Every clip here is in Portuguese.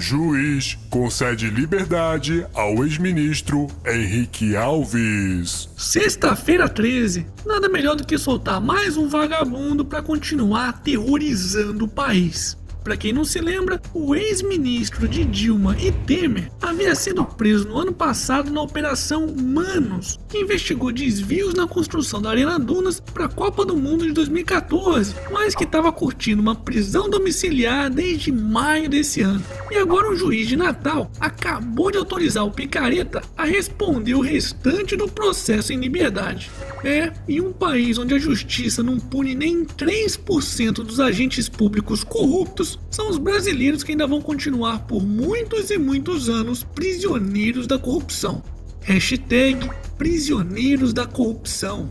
Juiz concede liberdade ao ex-ministro Henrique Alves. Sexta-feira 13, nada melhor do que soltar mais um vagabundo para continuar aterrorizando o país. Para quem não se lembra, o ex-ministro de Dilma e Temer havia sido preso no ano passado na Operação Manos, que investigou desvios na construção da Arena Dunas para a Copa do Mundo de 2014, mas que estava curtindo uma prisão domiciliar desde maio desse ano. E agora o juiz de Natal acabou de autorizar o Picareta a responder o restante do processo em liberdade. É, em um país onde a justiça não pune nem 3% dos agentes públicos corruptos, são os brasileiros que ainda vão continuar por muitos e muitos anos prisioneiros da corrupção. Hashtag prisioneiros da corrupção.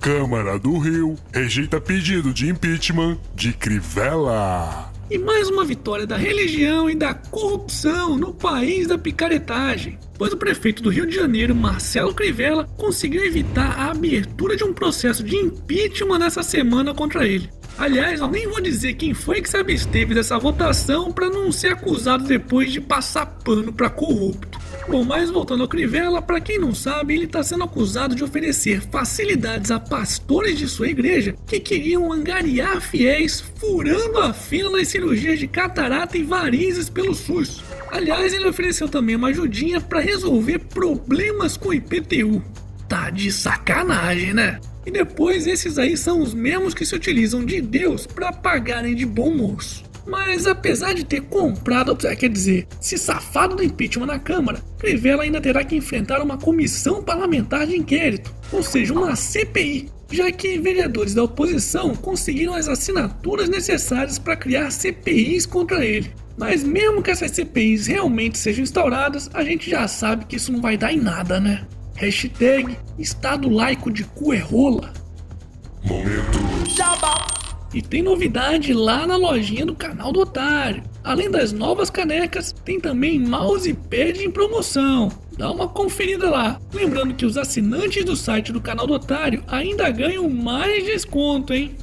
Câmara do Rio rejeita pedido de impeachment de Crivella. E mais uma vitória da religião e da corrupção no país da picaretagem, pois o prefeito do Rio de Janeiro, Marcelo Crivella, conseguiu evitar a abertura de um processo de impeachment nessa semana contra ele. Aliás, eu nem vou dizer quem foi que se absteve dessa votação para não ser acusado depois de passar pano para corrupto. Bom, mas voltando ao Crivella, para quem não sabe, ele está sendo acusado de oferecer facilidades a pastores de sua igreja que queriam angariar fiéis furando a fila nas cirurgias de catarata e varizes pelo SUS. Aliás, ele ofereceu também uma ajudinha para resolver problemas com o IPTU. Tá de sacanagem, né? E depois esses aí são os mesmos que se utilizam de Deus para pagarem de bom moço. Mas apesar de ter comprado, quer dizer, se safado do impeachment na Câmara, Crivella ainda terá que enfrentar uma comissão parlamentar de inquérito, ou seja, uma CPI, já que vereadores da oposição conseguiram as assinaturas necessárias para criar CPIs contra ele. Mas mesmo que essas CPIs realmente sejam instauradas, a gente já sabe que isso não vai dar em nada, né? Hashtag Estado laico de cu é rola. Momento. E tem novidade lá na lojinha do canal do Otário. Além das novas canecas, tem também mousepad em promoção. Dá uma conferida lá. Lembrando que os assinantes do site do canal do Otário ainda ganham mais desconto, hein?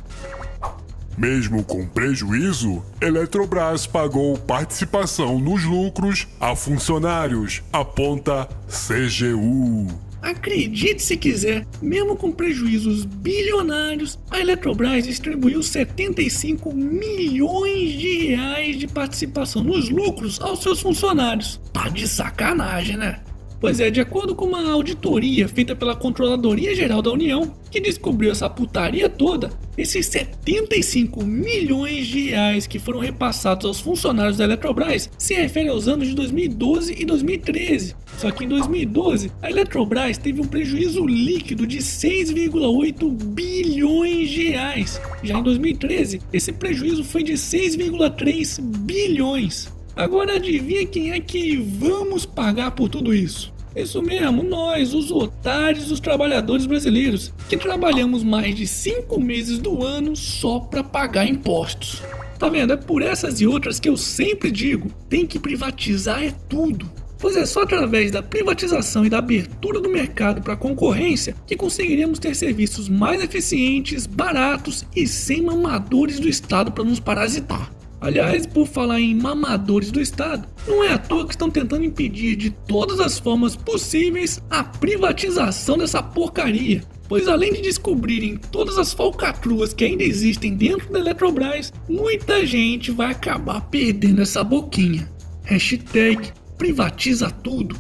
Mesmo com prejuízo, Eletrobras pagou participação nos lucros a funcionários, aponta CGU. Acredite se quiser, mesmo com prejuízos bilionários, a Eletrobras distribuiu 75 milhões de reais de participação nos lucros aos seus funcionários. Tá de sacanagem, né? Pois é, de acordo com uma auditoria feita pela Controladoria Geral da União, que descobriu essa putaria toda, esses 75 milhões de reais que foram repassados aos funcionários da Eletrobras se referem aos anos de 2012 e 2013. Só que em 2012, a Eletrobras teve um prejuízo líquido de 6,8 bilhões de reais. Já em 2013, esse prejuízo foi de 6,3 bilhões. Agora adivinha quem é que vamos pagar por tudo isso? Isso mesmo, nós, os otários dos trabalhadores brasileiros, que trabalhamos mais de 5 meses do ano só para pagar impostos. Tá vendo? É por essas e outras que eu sempre digo: tem que privatizar é tudo. Pois é só através da privatização e da abertura do mercado para concorrência que conseguiremos ter serviços mais eficientes, baratos e sem mamadores do Estado para nos parasitar. Aliás, por falar em mamadores do Estado, não é à toa que estão tentando impedir de todas as formas possíveis a privatização dessa porcaria. Pois além de descobrirem todas as falcatruas que ainda existem dentro da Eletrobras, muita gente vai acabar perdendo essa boquinha. Hashtag privatiza tudo.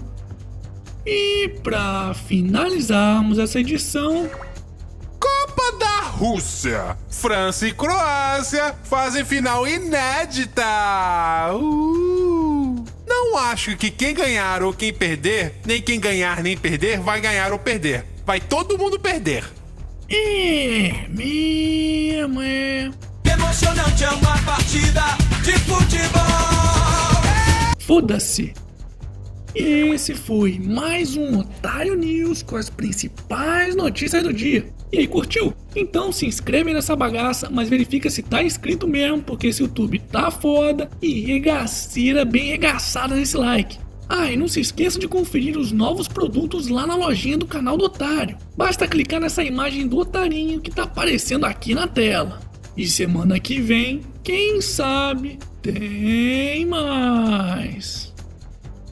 E para finalizarmos essa edição, Rússia. França e Croácia fazem final inédita. Uh. Não acho que quem ganhar ou quem perder, nem quem ganhar nem perder, vai ganhar ou perder. Vai todo mundo perder. é mesmo, é. Emocionante é uma partida de futebol. Foda-se! E esse foi mais um Otário News com as principais notícias do dia. E aí, curtiu? Então se inscreve nessa bagaça, mas verifica se tá inscrito mesmo, porque esse YouTube tá foda e regaceira bem regaçada nesse like. Ah, e não se esqueça de conferir os novos produtos lá na lojinha do canal do Otário. Basta clicar nessa imagem do otarinho que tá aparecendo aqui na tela. E semana que vem, quem sabe, tem mais.